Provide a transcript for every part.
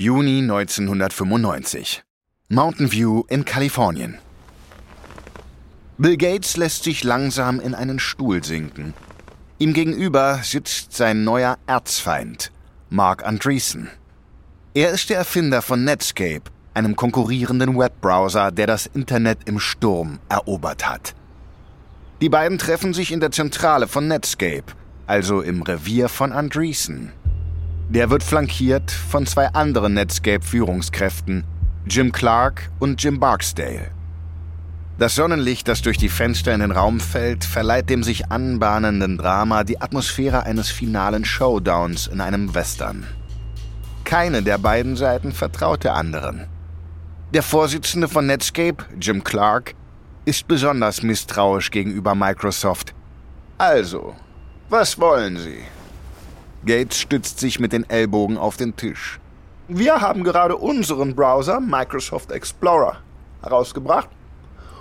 Juni 1995. Mountain View in Kalifornien. Bill Gates lässt sich langsam in einen Stuhl sinken. Ihm gegenüber sitzt sein neuer Erzfeind, Mark Andreessen. Er ist der Erfinder von Netscape, einem konkurrierenden Webbrowser, der das Internet im Sturm erobert hat. Die beiden treffen sich in der Zentrale von Netscape, also im Revier von Andreessen. Der wird flankiert von zwei anderen Netscape-Führungskräften, Jim Clark und Jim Barksdale. Das Sonnenlicht, das durch die Fenster in den Raum fällt, verleiht dem sich anbahnenden Drama die Atmosphäre eines finalen Showdowns in einem Western. Keine der beiden Seiten vertraut der anderen. Der Vorsitzende von Netscape, Jim Clark, ist besonders misstrauisch gegenüber Microsoft. Also, was wollen Sie? Gates stützt sich mit den Ellbogen auf den Tisch. Wir haben gerade unseren Browser, Microsoft Explorer, herausgebracht.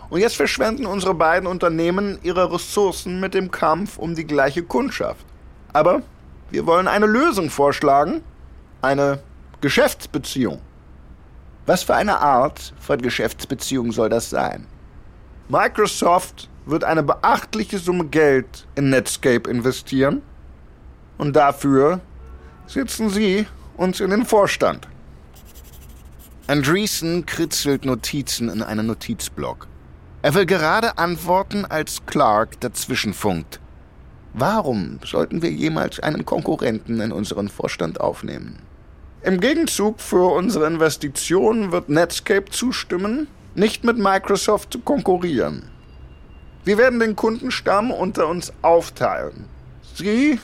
Und jetzt verschwenden unsere beiden Unternehmen ihre Ressourcen mit dem Kampf um die gleiche Kundschaft. Aber wir wollen eine Lösung vorschlagen. Eine Geschäftsbeziehung. Was für eine Art von Geschäftsbeziehung soll das sein? Microsoft wird eine beachtliche Summe Geld in Netscape investieren und dafür sitzen Sie uns in den Vorstand. Andreessen kritzelt Notizen in einen Notizblock. Er will gerade antworten, als Clark dazwischenfunkt. Warum sollten wir jemals einen Konkurrenten in unseren Vorstand aufnehmen? Im Gegenzug für unsere Investitionen wird Netscape zustimmen, nicht mit Microsoft zu konkurrieren. Wir werden den Kundenstamm unter uns aufteilen. Sie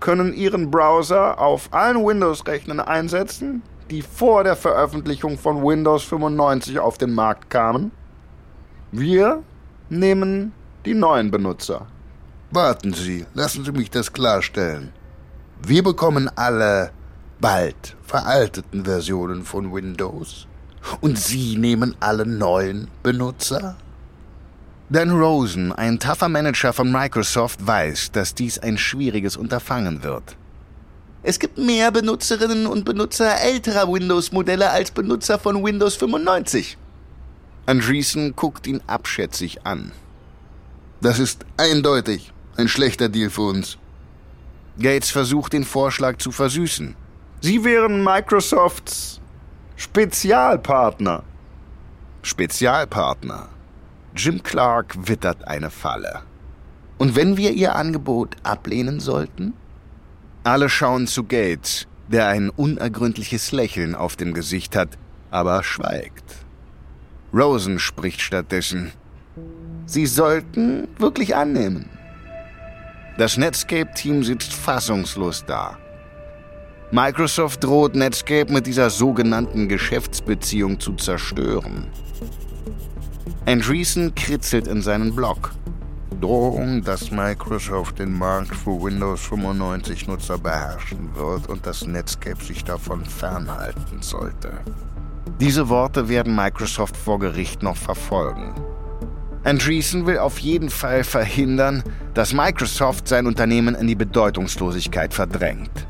können Ihren Browser auf allen Windows-Rechnern einsetzen, die vor der Veröffentlichung von Windows 95 auf den Markt kamen. Wir nehmen die neuen Benutzer. Warten Sie, lassen Sie mich das klarstellen. Wir bekommen alle bald veralteten Versionen von Windows und Sie nehmen alle neuen Benutzer? Dan Rosen, ein tougher Manager von Microsoft, weiß, dass dies ein schwieriges Unterfangen wird. Es gibt mehr Benutzerinnen und Benutzer älterer Windows-Modelle als Benutzer von Windows 95. Andreessen guckt ihn abschätzig an. Das ist eindeutig ein schlechter Deal für uns. Gates versucht den Vorschlag zu versüßen. Sie wären Microsofts Spezialpartner. Spezialpartner. Jim Clark wittert eine Falle. Und wenn wir ihr Angebot ablehnen sollten? Alle schauen zu Gates, der ein unergründliches Lächeln auf dem Gesicht hat, aber schweigt. Rosen spricht stattdessen. Sie sollten wirklich annehmen. Das Netscape-Team sitzt fassungslos da. Microsoft droht Netscape mit dieser sogenannten Geschäftsbeziehung zu zerstören. Andreessen kritzelt in seinen Blog. Drohung, dass Microsoft den Markt für Windows 95 Nutzer beherrschen wird und dass Netscape sich davon fernhalten sollte. Diese Worte werden Microsoft vor Gericht noch verfolgen. Andreessen will auf jeden Fall verhindern, dass Microsoft sein Unternehmen in die Bedeutungslosigkeit verdrängt.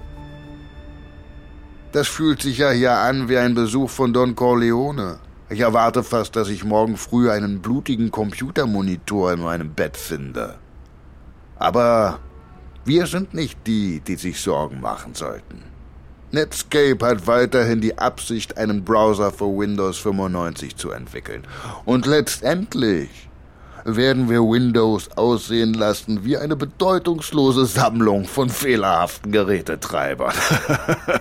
Das fühlt sich ja hier an wie ein Besuch von Don Corleone. Ich erwarte fast, dass ich morgen früh einen blutigen Computermonitor in meinem Bett finde. Aber wir sind nicht die, die sich Sorgen machen sollten. Netscape hat weiterhin die Absicht, einen Browser für Windows 95 zu entwickeln. Und letztendlich werden wir Windows aussehen lassen wie eine bedeutungslose Sammlung von fehlerhaften Gerätetreibern.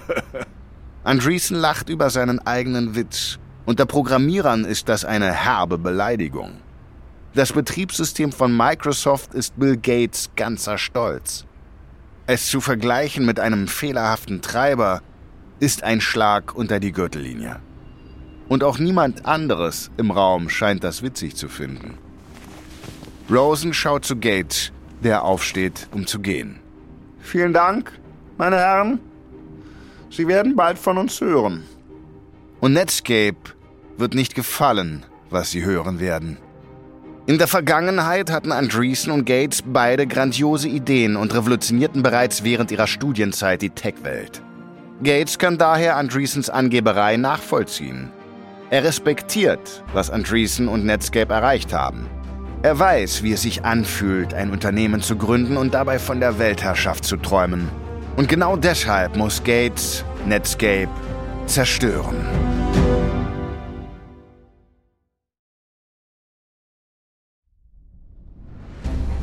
Andreessen lacht über seinen eigenen Witz unter Programmierern ist das eine herbe Beleidigung. Das Betriebssystem von Microsoft ist Bill Gates ganzer Stolz. Es zu vergleichen mit einem fehlerhaften Treiber ist ein Schlag unter die Gürtellinie. Und auch niemand anderes im Raum scheint das witzig zu finden. Rosen schaut zu Gates, der aufsteht, um zu gehen. Vielen Dank, meine Herren. Sie werden bald von uns hören. Und Netscape wird nicht gefallen, was sie hören werden. In der Vergangenheit hatten Andreessen und Gates beide grandiose Ideen und revolutionierten bereits während ihrer Studienzeit die Tech-Welt. Gates kann daher Andreessens Angeberei nachvollziehen. Er respektiert, was Andreessen und Netscape erreicht haben. Er weiß, wie es sich anfühlt, ein Unternehmen zu gründen und dabei von der Weltherrschaft zu träumen. Und genau deshalb muss Gates Netscape zerstören.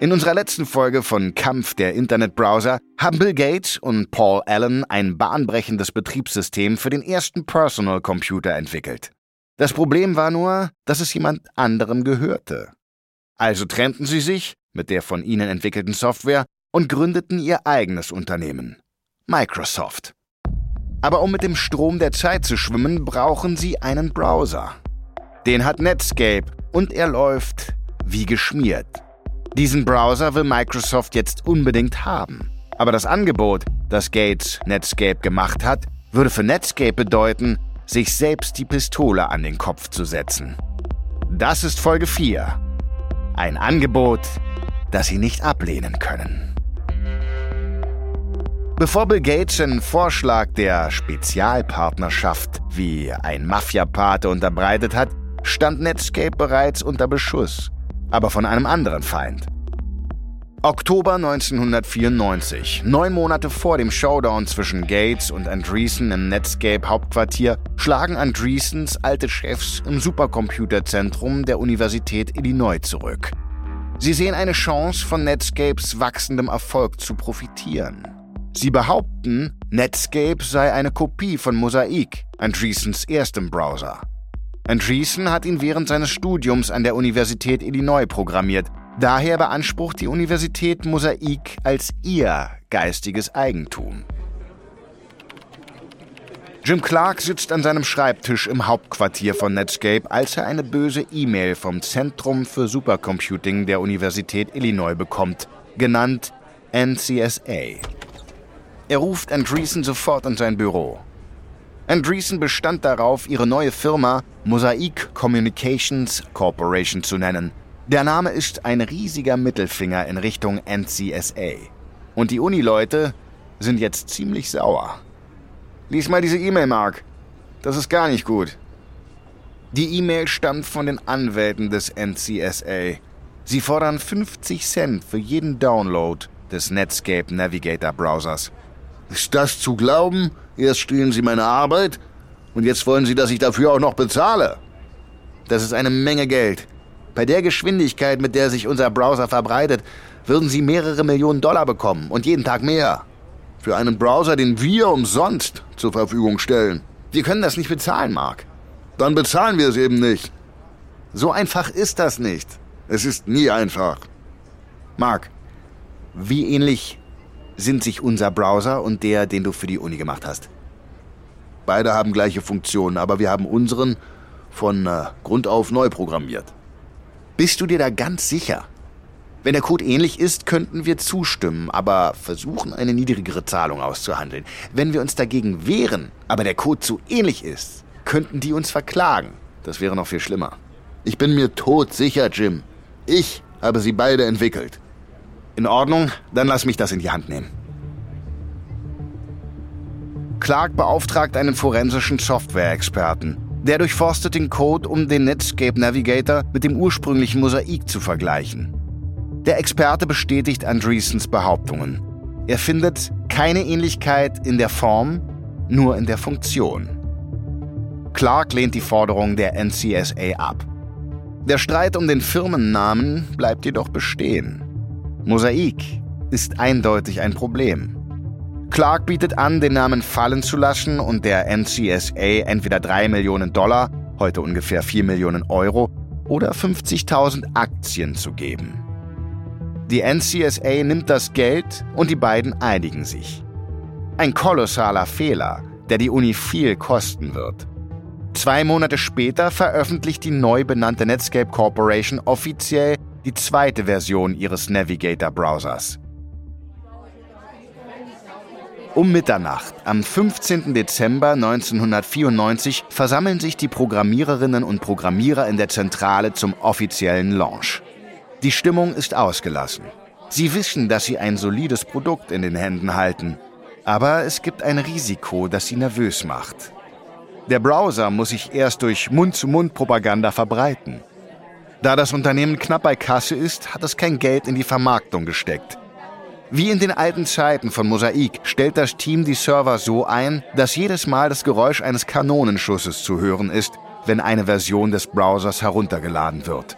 In unserer letzten Folge von Kampf der Internetbrowser haben Bill Gates und Paul Allen ein bahnbrechendes Betriebssystem für den ersten Personal Computer entwickelt. Das Problem war nur, dass es jemand anderem gehörte. Also trennten sie sich mit der von ihnen entwickelten Software und gründeten ihr eigenes Unternehmen, Microsoft. Aber um mit dem Strom der Zeit zu schwimmen, brauchen sie einen Browser. Den hat Netscape und er läuft wie geschmiert. Diesen Browser will Microsoft jetzt unbedingt haben. Aber das Angebot, das Gates Netscape gemacht hat, würde für Netscape bedeuten, sich selbst die Pistole an den Kopf zu setzen. Das ist Folge 4. Ein Angebot, das sie nicht ablehnen können. Bevor Bill Gates einen Vorschlag der Spezialpartnerschaft wie ein Mafiapate unterbreitet hat, stand Netscape bereits unter Beschuss aber von einem anderen Feind. Oktober 1994, neun Monate vor dem Showdown zwischen Gates und Andreessen im Netscape-Hauptquartier, schlagen Andreessens alte Chefs im Supercomputerzentrum der Universität Illinois zurück. Sie sehen eine Chance, von Netscapes wachsendem Erfolg zu profitieren. Sie behaupten, Netscape sei eine Kopie von Mosaic, Andreessens erstem Browser. Andreessen hat ihn während seines Studiums an der Universität Illinois programmiert. Daher beansprucht die Universität Mosaik als ihr geistiges Eigentum. Jim Clark sitzt an seinem Schreibtisch im Hauptquartier von Netscape, als er eine böse E-Mail vom Zentrum für Supercomputing der Universität Illinois bekommt, genannt NCSA. Er ruft Andreessen sofort in sein Büro. Andreessen bestand darauf, ihre neue Firma Mosaic Communications Corporation zu nennen. Der Name ist ein riesiger Mittelfinger in Richtung NCSA. Und die Uni-Leute sind jetzt ziemlich sauer. Lies mal diese E-Mail, Mark. Das ist gar nicht gut. Die E-Mail stammt von den Anwälten des NCSA. Sie fordern 50 Cent für jeden Download des Netscape Navigator Browsers. Ist das zu glauben? Erst stehlen Sie meine Arbeit und jetzt wollen Sie, dass ich dafür auch noch bezahle. Das ist eine Menge Geld. Bei der Geschwindigkeit, mit der sich unser Browser verbreitet, würden Sie mehrere Millionen Dollar bekommen und jeden Tag mehr. Für einen Browser, den wir umsonst zur Verfügung stellen. Wir können das nicht bezahlen, Mark. Dann bezahlen wir es eben nicht. So einfach ist das nicht. Es ist nie einfach. Mark, wie ähnlich sind sich unser Browser und der, den du für die Uni gemacht hast? Beide haben gleiche Funktionen, aber wir haben unseren von äh, Grund auf neu programmiert. Bist du dir da ganz sicher? Wenn der Code ähnlich ist, könnten wir zustimmen, aber versuchen, eine niedrigere Zahlung auszuhandeln. Wenn wir uns dagegen wehren, aber der Code zu ähnlich ist, könnten die uns verklagen. Das wäre noch viel schlimmer. Ich bin mir todsicher, Jim. Ich habe sie beide entwickelt. In Ordnung, dann lass mich das in die Hand nehmen. Clark beauftragt einen forensischen Software-Experten. Der durchforstet den Code, um den Netscape Navigator mit dem ursprünglichen Mosaik zu vergleichen. Der Experte bestätigt Andreessens Behauptungen. Er findet keine Ähnlichkeit in der Form, nur in der Funktion. Clark lehnt die Forderung der NCSA ab. Der Streit um den Firmennamen bleibt jedoch bestehen. Mosaik ist eindeutig ein Problem. Clark bietet an, den Namen fallen zu lassen und der NCSA entweder 3 Millionen Dollar, heute ungefähr 4 Millionen Euro, oder 50.000 Aktien zu geben. Die NCSA nimmt das Geld und die beiden einigen sich. Ein kolossaler Fehler, der die Uni viel kosten wird. Zwei Monate später veröffentlicht die neu benannte Netscape Corporation offiziell die zweite Version ihres Navigator-Browsers. Um Mitternacht am 15. Dezember 1994 versammeln sich die Programmiererinnen und Programmierer in der Zentrale zum offiziellen Launch. Die Stimmung ist ausgelassen. Sie wissen, dass sie ein solides Produkt in den Händen halten. Aber es gibt ein Risiko, das sie nervös macht. Der Browser muss sich erst durch Mund-zu-Mund-Propaganda verbreiten. Da das Unternehmen knapp bei Kasse ist, hat es kein Geld in die Vermarktung gesteckt. Wie in den alten Zeiten von Mosaik stellt das Team die Server so ein, dass jedes Mal das Geräusch eines Kanonenschusses zu hören ist, wenn eine Version des Browsers heruntergeladen wird.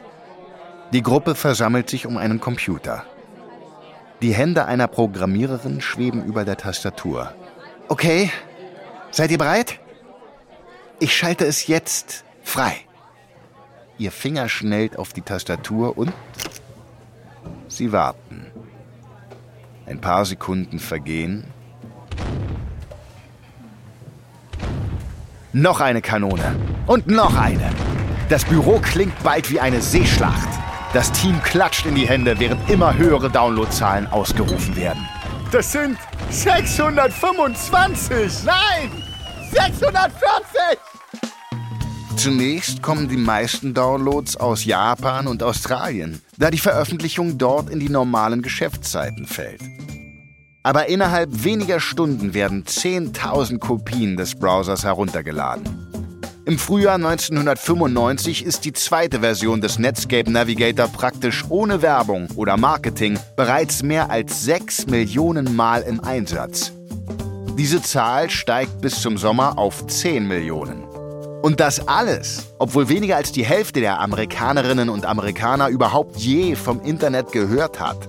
Die Gruppe versammelt sich um einen Computer. Die Hände einer Programmiererin schweben über der Tastatur. Okay, seid ihr bereit? Ich schalte es jetzt frei. Ihr Finger schnellt auf die Tastatur und Sie warten. Ein paar Sekunden vergehen. Noch eine Kanone. Und noch eine. Das Büro klingt bald wie eine Seeschlacht. Das Team klatscht in die Hände, während immer höhere Downloadzahlen ausgerufen werden. Das sind 625! Nein! 640! Zunächst kommen die meisten Downloads aus Japan und Australien, da die Veröffentlichung dort in die normalen Geschäftszeiten fällt. Aber innerhalb weniger Stunden werden 10.000 Kopien des Browsers heruntergeladen. Im Frühjahr 1995 ist die zweite Version des Netscape Navigator praktisch ohne Werbung oder Marketing bereits mehr als 6 Millionen Mal im Einsatz. Diese Zahl steigt bis zum Sommer auf 10 Millionen. Und das alles, obwohl weniger als die Hälfte der Amerikanerinnen und Amerikaner überhaupt je vom Internet gehört hat.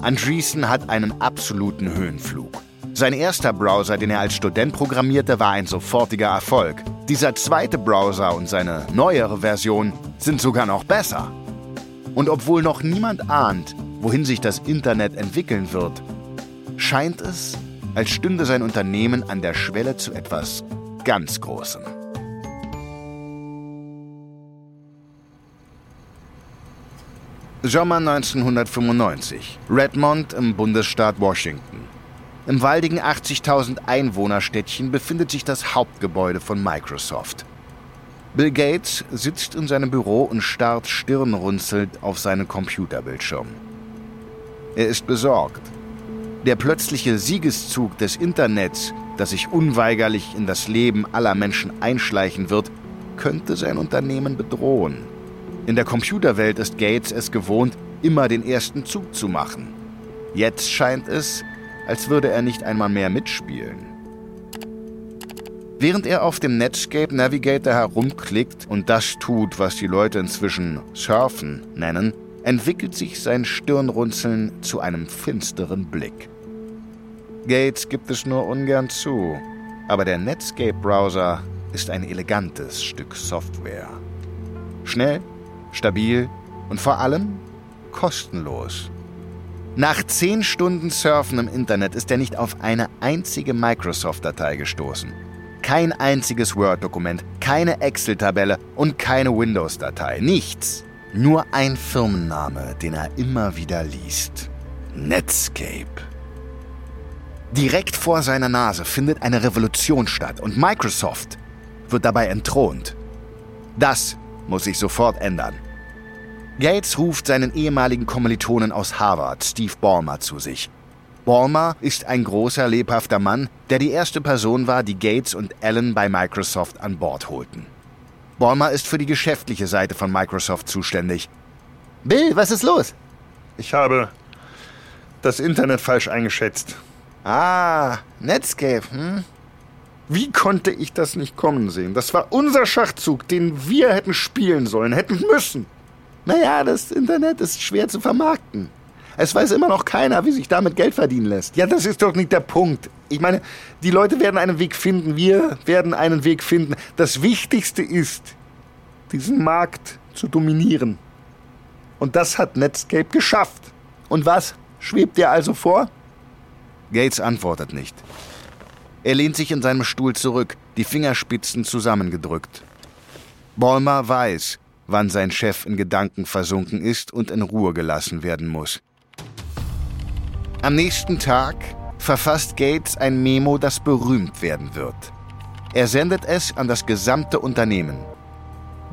Andreessen hat einen absoluten Höhenflug. Sein erster Browser, den er als Student programmierte, war ein sofortiger Erfolg. Dieser zweite Browser und seine neuere Version sind sogar noch besser. Und obwohl noch niemand ahnt, wohin sich das Internet entwickeln wird, scheint es, als stünde sein Unternehmen an der Schwelle zu etwas ganz Großem. Sommer 1995. Redmond im Bundesstaat Washington. Im waldigen 80.000 Einwohnerstädtchen befindet sich das Hauptgebäude von Microsoft. Bill Gates sitzt in seinem Büro und starrt stirnrunzelnd auf seinen Computerbildschirm. Er ist besorgt. Der plötzliche Siegeszug des Internets, das sich unweigerlich in das Leben aller Menschen einschleichen wird, könnte sein Unternehmen bedrohen. In der Computerwelt ist Gates es gewohnt, immer den ersten Zug zu machen. Jetzt scheint es, als würde er nicht einmal mehr mitspielen. Während er auf dem Netscape Navigator herumklickt und das tut, was die Leute inzwischen Surfen nennen, entwickelt sich sein Stirnrunzeln zu einem finsteren Blick. Gates gibt es nur ungern zu, aber der Netscape-Browser ist ein elegantes Stück Software. Schnell, stabil und vor allem kostenlos. Nach zehn Stunden Surfen im Internet ist er nicht auf eine einzige Microsoft-Datei gestoßen. Kein einziges Word-Dokument, keine Excel-Tabelle und keine Windows-Datei. Nichts. Nur ein Firmenname, den er immer wieder liest. Netscape. Direkt vor seiner Nase findet eine Revolution statt und Microsoft wird dabei entthront. Das muss sich sofort ändern. Gates ruft seinen ehemaligen Kommilitonen aus Harvard, Steve Ballmer, zu sich. Ballmer ist ein großer, lebhafter Mann, der die erste Person war, die Gates und Allen bei Microsoft an Bord holten. Ballmer ist für die geschäftliche Seite von Microsoft zuständig. Bill, was ist los? Ich habe das Internet falsch eingeschätzt. Ah, Netscape, hm? Wie konnte ich das nicht kommen sehen? Das war unser Schachzug, den wir hätten spielen sollen, hätten müssen. Naja, das Internet ist schwer zu vermarkten. Es weiß immer noch keiner, wie sich damit Geld verdienen lässt. Ja, das ist doch nicht der Punkt. Ich meine, die Leute werden einen Weg finden, wir werden einen Weg finden. Das Wichtigste ist, diesen Markt zu dominieren. Und das hat Netscape geschafft. Und was schwebt dir also vor? Gates antwortet nicht. Er lehnt sich in seinem Stuhl zurück, die Fingerspitzen zusammengedrückt. Ballmer weiß, wann sein Chef in Gedanken versunken ist und in Ruhe gelassen werden muss. Am nächsten Tag verfasst Gates ein Memo, das berühmt werden wird. Er sendet es an das gesamte Unternehmen.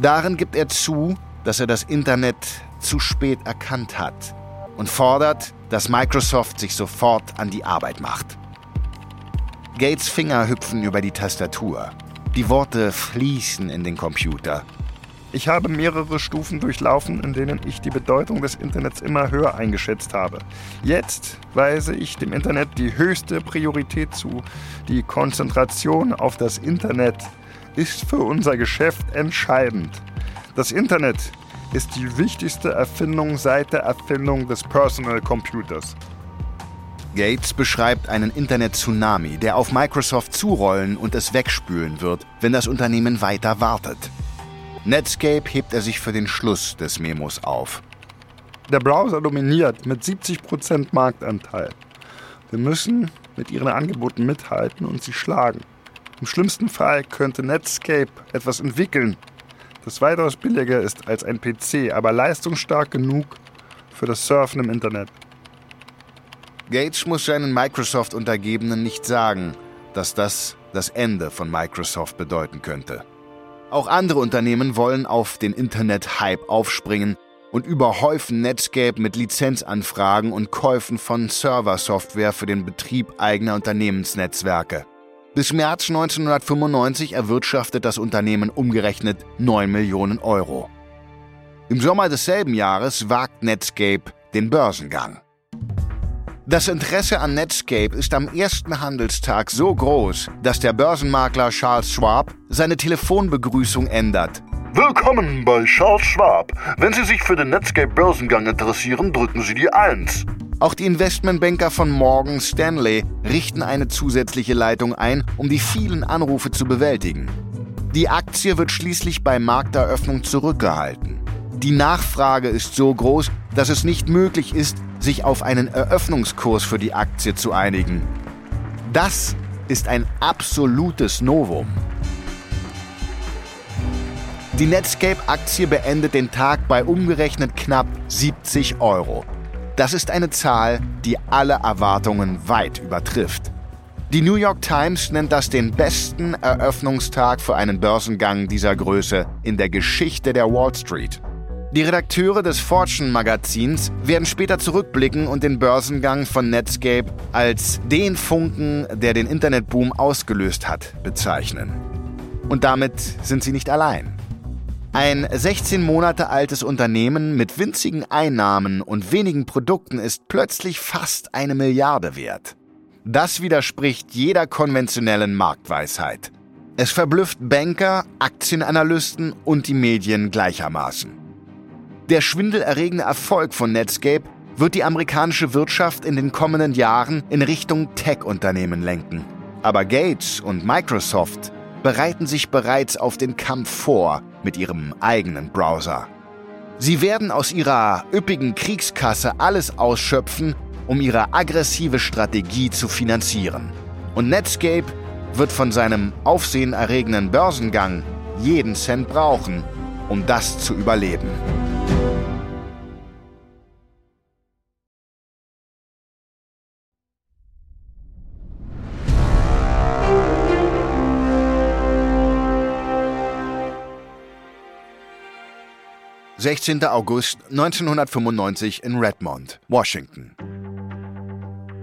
Darin gibt er zu, dass er das Internet zu spät erkannt hat und fordert, dass Microsoft sich sofort an die Arbeit macht. Gates Finger hüpfen über die Tastatur. Die Worte fließen in den Computer. Ich habe mehrere Stufen durchlaufen, in denen ich die Bedeutung des Internets immer höher eingeschätzt habe. Jetzt weise ich dem Internet die höchste Priorität zu. Die Konzentration auf das Internet ist für unser Geschäft entscheidend. Das Internet ist die wichtigste Erfindung seit der Erfindung des Personal Computers. Gates beschreibt einen Internet-Tsunami, der auf Microsoft zurollen und es wegspülen wird, wenn das Unternehmen weiter wartet. Netscape hebt er sich für den Schluss des Memos auf. Der Browser dominiert mit 70% Marktanteil. Wir müssen mit ihren Angeboten mithalten und sie schlagen. Im schlimmsten Fall könnte Netscape etwas entwickeln, das weitaus billiger ist als ein PC, aber leistungsstark genug für das Surfen im Internet. Gates muss seinen Microsoft-Untergebenen nicht sagen, dass das das Ende von Microsoft bedeuten könnte. Auch andere Unternehmen wollen auf den Internet-Hype aufspringen und überhäufen Netscape mit Lizenzanfragen und Käufen von Serversoftware für den Betrieb eigener Unternehmensnetzwerke. Bis März 1995 erwirtschaftet das Unternehmen umgerechnet 9 Millionen Euro. Im Sommer desselben Jahres wagt Netscape den Börsengang. Das Interesse an Netscape ist am ersten Handelstag so groß, dass der Börsenmakler Charles Schwab seine Telefonbegrüßung ändert. Willkommen bei Charles Schwab. Wenn Sie sich für den Netscape-Börsengang interessieren, drücken Sie die 1. Auch die Investmentbanker von Morgan Stanley richten eine zusätzliche Leitung ein, um die vielen Anrufe zu bewältigen. Die Aktie wird schließlich bei Markteröffnung zurückgehalten. Die Nachfrage ist so groß, dass es nicht möglich ist, sich auf einen Eröffnungskurs für die Aktie zu einigen. Das ist ein absolutes Novum. Die Netscape-Aktie beendet den Tag bei umgerechnet knapp 70 Euro. Das ist eine Zahl, die alle Erwartungen weit übertrifft. Die New York Times nennt das den besten Eröffnungstag für einen Börsengang dieser Größe in der Geschichte der Wall Street. Die Redakteure des Fortune-Magazins werden später zurückblicken und den Börsengang von Netscape als den Funken, der den Internetboom ausgelöst hat, bezeichnen. Und damit sind sie nicht allein. Ein 16 Monate altes Unternehmen mit winzigen Einnahmen und wenigen Produkten ist plötzlich fast eine Milliarde wert. Das widerspricht jeder konventionellen Marktweisheit. Es verblüfft Banker, Aktienanalysten und die Medien gleichermaßen. Der schwindelerregende Erfolg von Netscape wird die amerikanische Wirtschaft in den kommenden Jahren in Richtung Tech-Unternehmen lenken. Aber Gates und Microsoft bereiten sich bereits auf den Kampf vor mit ihrem eigenen Browser. Sie werden aus ihrer üppigen Kriegskasse alles ausschöpfen, um ihre aggressive Strategie zu finanzieren. Und Netscape wird von seinem aufsehenerregenden Börsengang jeden Cent brauchen, um das zu überleben. 16. August 1995 in Redmond, Washington.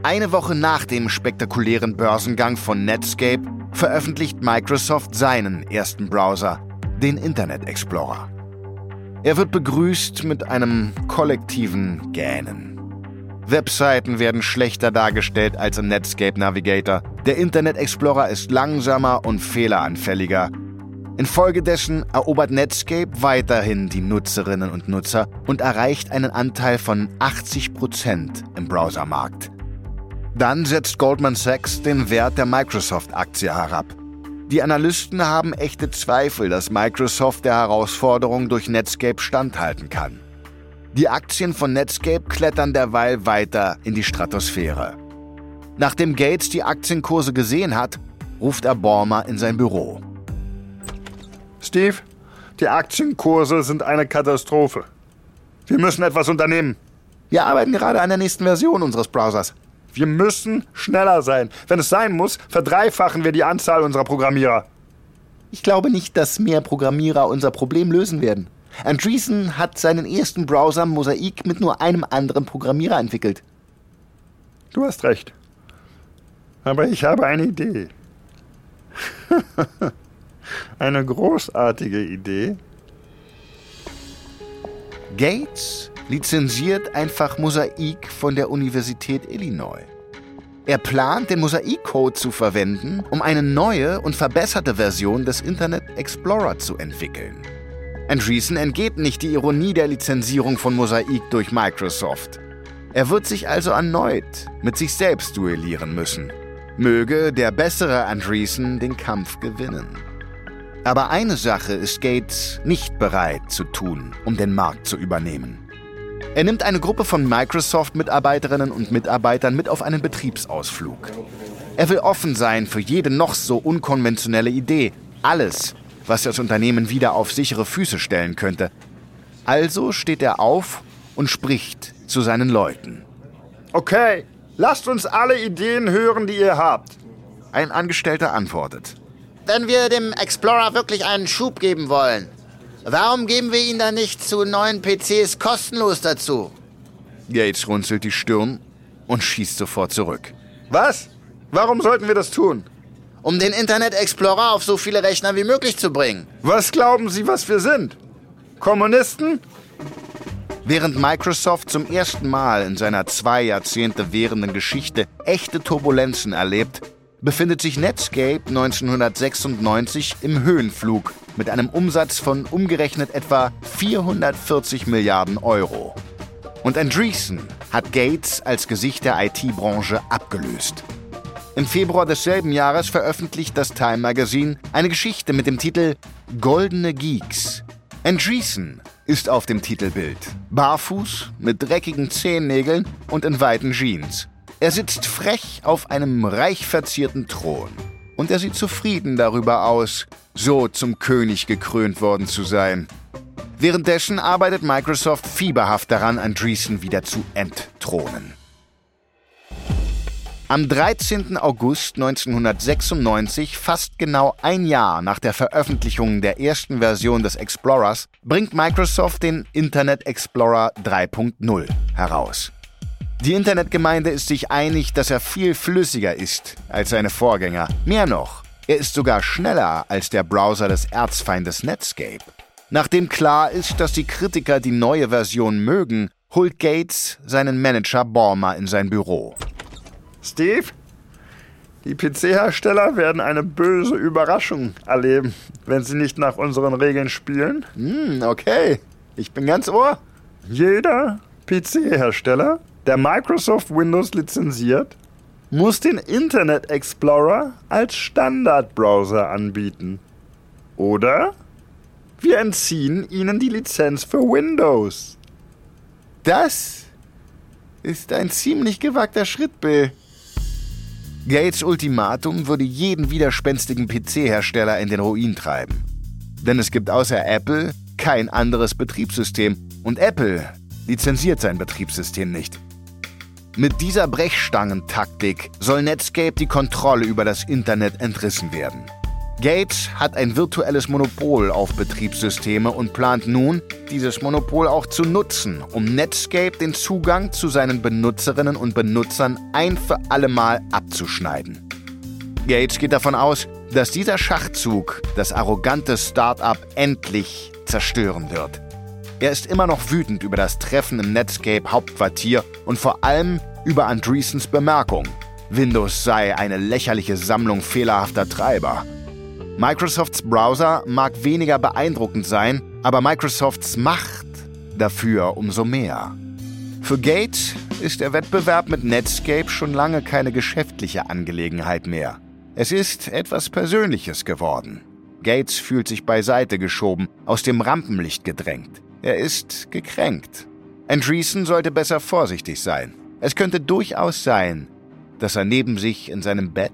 Eine Woche nach dem spektakulären Börsengang von Netscape veröffentlicht Microsoft seinen ersten Browser, den Internet Explorer. Er wird begrüßt mit einem kollektiven Gähnen. Webseiten werden schlechter dargestellt als im Netscape Navigator. Der Internet Explorer ist langsamer und fehleranfälliger Infolgedessen erobert Netscape weiterhin die Nutzerinnen und Nutzer und erreicht einen Anteil von 80 Prozent im Browsermarkt. Dann setzt Goldman Sachs den Wert der Microsoft-Aktie herab. Die Analysten haben echte Zweifel, dass Microsoft der Herausforderung durch Netscape standhalten kann. Die Aktien von Netscape klettern derweil weiter in die Stratosphäre. Nachdem Gates die Aktienkurse gesehen hat, ruft er Bormer in sein Büro. Steve, die Aktienkurse sind eine Katastrophe. Wir müssen etwas unternehmen. Wir arbeiten gerade an der nächsten Version unseres Browsers. Wir müssen schneller sein. Wenn es sein muss, verdreifachen wir die Anzahl unserer Programmierer. Ich glaube nicht, dass mehr Programmierer unser Problem lösen werden. Andreessen hat seinen ersten Browser Mosaik mit nur einem anderen Programmierer entwickelt. Du hast recht. Aber ich habe eine Idee. eine großartige Idee. Gates lizenziert einfach Mosaik von der Universität Illinois. Er plant, den Mosaik-Code zu verwenden, um eine neue und verbesserte Version des Internet Explorer zu entwickeln. Andreessen entgeht nicht die Ironie der Lizenzierung von Mosaik durch Microsoft. Er wird sich also erneut mit sich selbst duellieren müssen. Möge der bessere Andreessen den Kampf gewinnen. Aber eine Sache ist Gates nicht bereit zu tun, um den Markt zu übernehmen. Er nimmt eine Gruppe von Microsoft-Mitarbeiterinnen und Mitarbeitern mit auf einen Betriebsausflug. Er will offen sein für jede noch so unkonventionelle Idee. Alles, was das Unternehmen wieder auf sichere Füße stellen könnte. Also steht er auf und spricht zu seinen Leuten. Okay, lasst uns alle Ideen hören, die ihr habt. Ein Angestellter antwortet. Wenn wir dem Explorer wirklich einen Schub geben wollen, warum geben wir ihn dann nicht zu neuen PCs kostenlos dazu? Gates runzelt die Stirn und schießt sofort zurück. Was? Warum sollten wir das tun? Um den Internet Explorer auf so viele Rechner wie möglich zu bringen. Was glauben Sie, was wir sind? Kommunisten? Während Microsoft zum ersten Mal in seiner zwei Jahrzehnte währenden Geschichte echte Turbulenzen erlebt, befindet sich Netscape 1996 im Höhenflug mit einem Umsatz von umgerechnet etwa 440 Milliarden Euro. Und Andreessen hat Gates als Gesicht der IT-Branche abgelöst. Im Februar desselben Jahres veröffentlicht das Time Magazine eine Geschichte mit dem Titel Goldene Geeks. Andreessen ist auf dem Titelbild. Barfuß, mit dreckigen Zehennägeln und in weiten Jeans. Er sitzt frech auf einem reich verzierten Thron. Und er sieht zufrieden darüber aus, so zum König gekrönt worden zu sein. Währenddessen arbeitet Microsoft fieberhaft daran, Andreessen wieder zu entthronen. Am 13. August 1996, fast genau ein Jahr nach der Veröffentlichung der ersten Version des Explorers, bringt Microsoft den Internet Explorer 3.0 heraus. Die Internetgemeinde ist sich einig, dass er viel flüssiger ist als seine Vorgänger. Mehr noch, er ist sogar schneller als der Browser des Erzfeindes Netscape. Nachdem klar ist, dass die Kritiker die neue Version mögen, holt Gates seinen Manager Bormer in sein Büro. Steve, die PC-Hersteller werden eine böse Überraschung erleben, wenn sie nicht nach unseren Regeln spielen. Hm, okay. Ich bin ganz ohr. Jeder PC-Hersteller, der Microsoft Windows lizenziert, muss den Internet Explorer als Standardbrowser anbieten. Oder wir entziehen ihnen die Lizenz für Windows. Das ist ein ziemlich gewagter Schritt, Bill. Gates Ultimatum würde jeden widerspenstigen PC-Hersteller in den Ruin treiben. Denn es gibt außer Apple kein anderes Betriebssystem und Apple lizenziert sein Betriebssystem nicht. Mit dieser Brechstangentaktik soll Netscape die Kontrolle über das Internet entrissen werden. Gates hat ein virtuelles Monopol auf Betriebssysteme und plant nun, dieses Monopol auch zu nutzen, um Netscape den Zugang zu seinen Benutzerinnen und Benutzern ein für allemal abzuschneiden. Gates geht davon aus, dass dieser Schachzug das arrogante Start-up endlich zerstören wird. Er ist immer noch wütend über das Treffen im Netscape Hauptquartier und vor allem über Andreessens Bemerkung, Windows sei eine lächerliche Sammlung fehlerhafter Treiber. Microsofts Browser mag weniger beeindruckend sein, aber Microsofts Macht dafür umso mehr. Für Gates ist der Wettbewerb mit Netscape schon lange keine geschäftliche Angelegenheit mehr. Es ist etwas Persönliches geworden. Gates fühlt sich beiseite geschoben, aus dem Rampenlicht gedrängt. Er ist gekränkt. Andreessen sollte besser vorsichtig sein. Es könnte durchaus sein, dass er neben sich in seinem Bett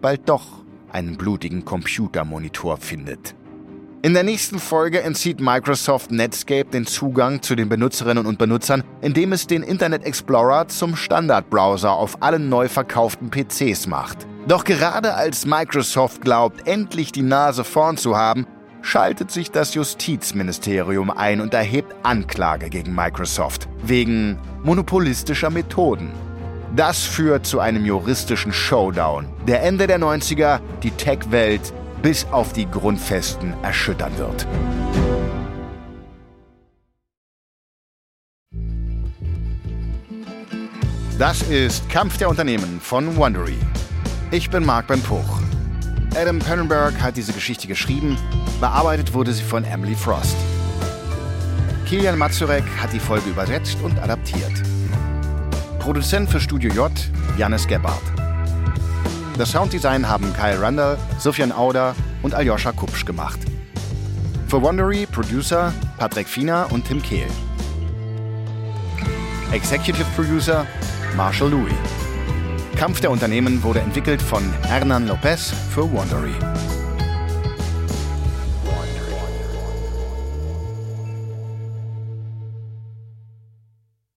bald doch einen blutigen Computermonitor findet. In der nächsten Folge entzieht Microsoft Netscape den Zugang zu den Benutzerinnen und Benutzern, indem es den Internet Explorer zum Standardbrowser auf allen neu verkauften PCs macht. Doch gerade als Microsoft glaubt, endlich die Nase vorn zu haben, schaltet sich das Justizministerium ein und erhebt Anklage gegen Microsoft wegen monopolistischer Methoden. Das führt zu einem juristischen Showdown, der Ende der 90er die Tech-Welt bis auf die Grundfesten erschüttern wird. Das ist Kampf der Unternehmen von Wondery. Ich bin Mark Ben Puch. Adam Pennenberg hat diese Geschichte geschrieben, bearbeitet wurde sie von Emily Frost. Kilian Mazurek hat die Folge übersetzt und adaptiert. Produzent für Studio J, Janis Gebhardt. Das Sounddesign haben Kyle Randall, Sofian Auder und Aljoscha Kupsch gemacht. Für Wondery Producer Patrick Fiener und Tim Kehl. Executive Producer Marshall Louis. Kampf der Unternehmen wurde entwickelt von Hernan Lopez für Wondery.